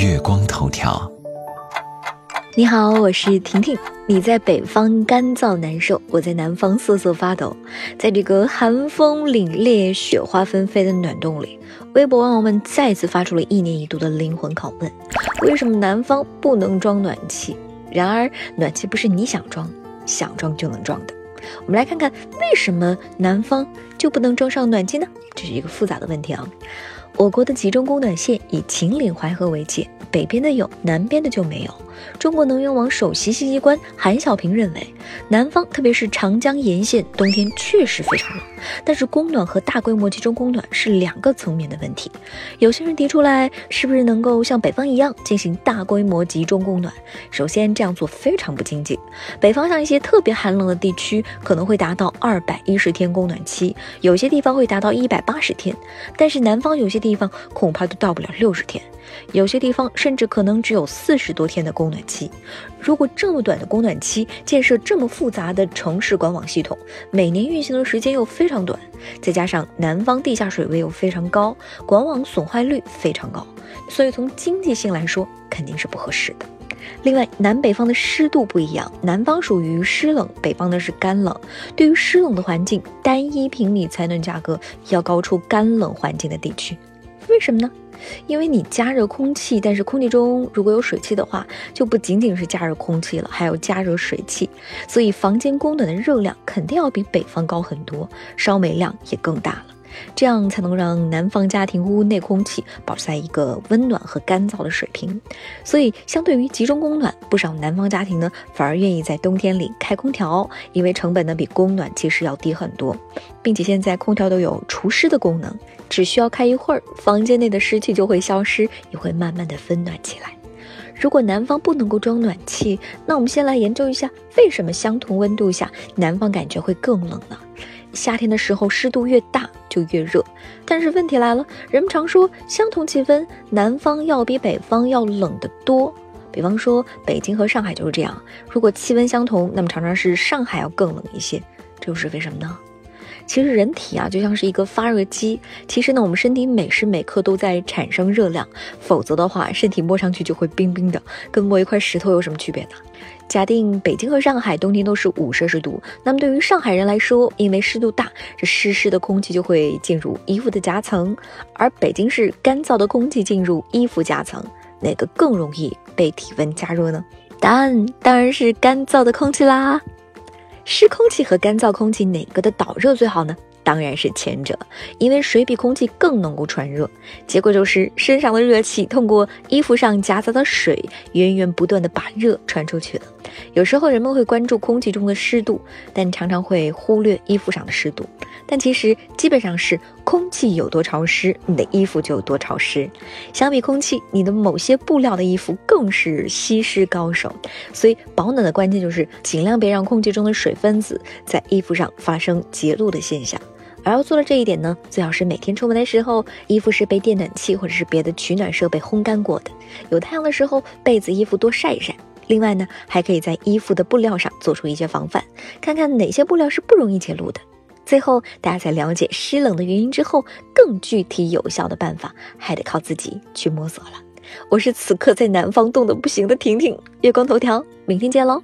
月光头条。你好，我是婷婷。你在北方干燥难受，我在南方瑟瑟发抖。在这个寒风凛冽、雪花纷飞的暖冬里，微博网友们再次发出了一年一度的灵魂拷问：为什么南方不能装暖气？然而，暖气不是你想装、想装就能装的。我们来看看为什么南方就不能装上暖气呢？这是一个复杂的问题啊。我国的集中供暖线以秦岭淮河为界，北边的有，南边的就没有。中国能源网首席信息官韩小平认为，南方特别是长江沿线冬天确实非常冷，但是供暖和大规模集中供暖是两个层面的问题。有些人提出来，是不是能够像北方一样进行大规模集中供暖？首先这样做非常不经济。北方像一些特别寒冷的地区，可能会达到二百一十天供暖期，有些地方会达到一百八十天，但是南方有些地。方恐怕都到不了六十天，有些地方甚至可能只有四十多天的供暖期。如果这么短的供暖期，建设这么复杂的城市管网系统，每年运行的时间又非常短，再加上南方地下水位又非常高，管网损坏率非常高，所以从经济性来说肯定是不合适的。另外，南北方的湿度不一样，南方属于湿冷，北方呢是干冷。对于湿冷的环境，单一平米采暖价格要高出干冷环境的地区。为什么呢？因为你加热空气，但是空气中如果有水汽的话，就不仅仅是加热空气了，还要加热水汽，所以房间供暖的热量肯定要比北方高很多，烧煤量也更大了。这样才能让南方家庭屋内空气保持在一个温暖和干燥的水平。所以，相对于集中供暖，不少南方家庭呢反而愿意在冬天里开空调，因为成本呢比供暖其实要低很多，并且现在空调都有除湿的功能，只需要开一会儿，房间内的湿气就会消失，也会慢慢的温暖起来。如果南方不能够装暖气，那我们先来研究一下，为什么相同温度下，南方感觉会更冷呢？夏天的时候湿度越大。就越热，但是问题来了，人们常说相同气温，南方要比北方要冷得多。比方说北京和上海就是这样，如果气温相同，那么常常是上海要更冷一些，这又是为什么呢？其实人体啊就像是一个发热机，其实呢我们身体每时每刻都在产生热量，否则的话身体摸上去就会冰冰的，跟摸一块石头有什么区别呢？假定北京和上海冬天都是五摄氏度，那么对于上海人来说，因为湿度大，这湿湿的空气就会进入衣服的夹层，而北京是干燥的空气进入衣服夹层，哪个更容易被体温加热呢？答案当然是干燥的空气啦。湿空气和干燥空气哪个的导热最好呢？当然是前者，因为水比空气更能够传热。结果就是身上的热气通过衣服上夹杂的水，源源不断的把热传出去了。有时候人们会关注空气中的湿度，但常常会忽略衣服上的湿度。但其实基本上是空气有多潮湿，你的衣服就有多潮湿。相比空气，你的某些布料的衣服更是吸湿高手。所以保暖的关键就是尽量别让空气中的水分子在衣服上发生结露的现象。而要做到这一点呢，最好是每天出门的时候，衣服是被电暖器或者是别的取暖设备烘干过的。有太阳的时候，被子、衣服多晒一晒。另外呢，还可以在衣服的布料上做出一些防范，看看哪些布料是不容易结露的。最后，大家在了解湿冷的原因之后，更具体有效的办法还得靠自己去摸索了。我是此刻在南方冻得不行的婷婷，月光头条，明天见喽。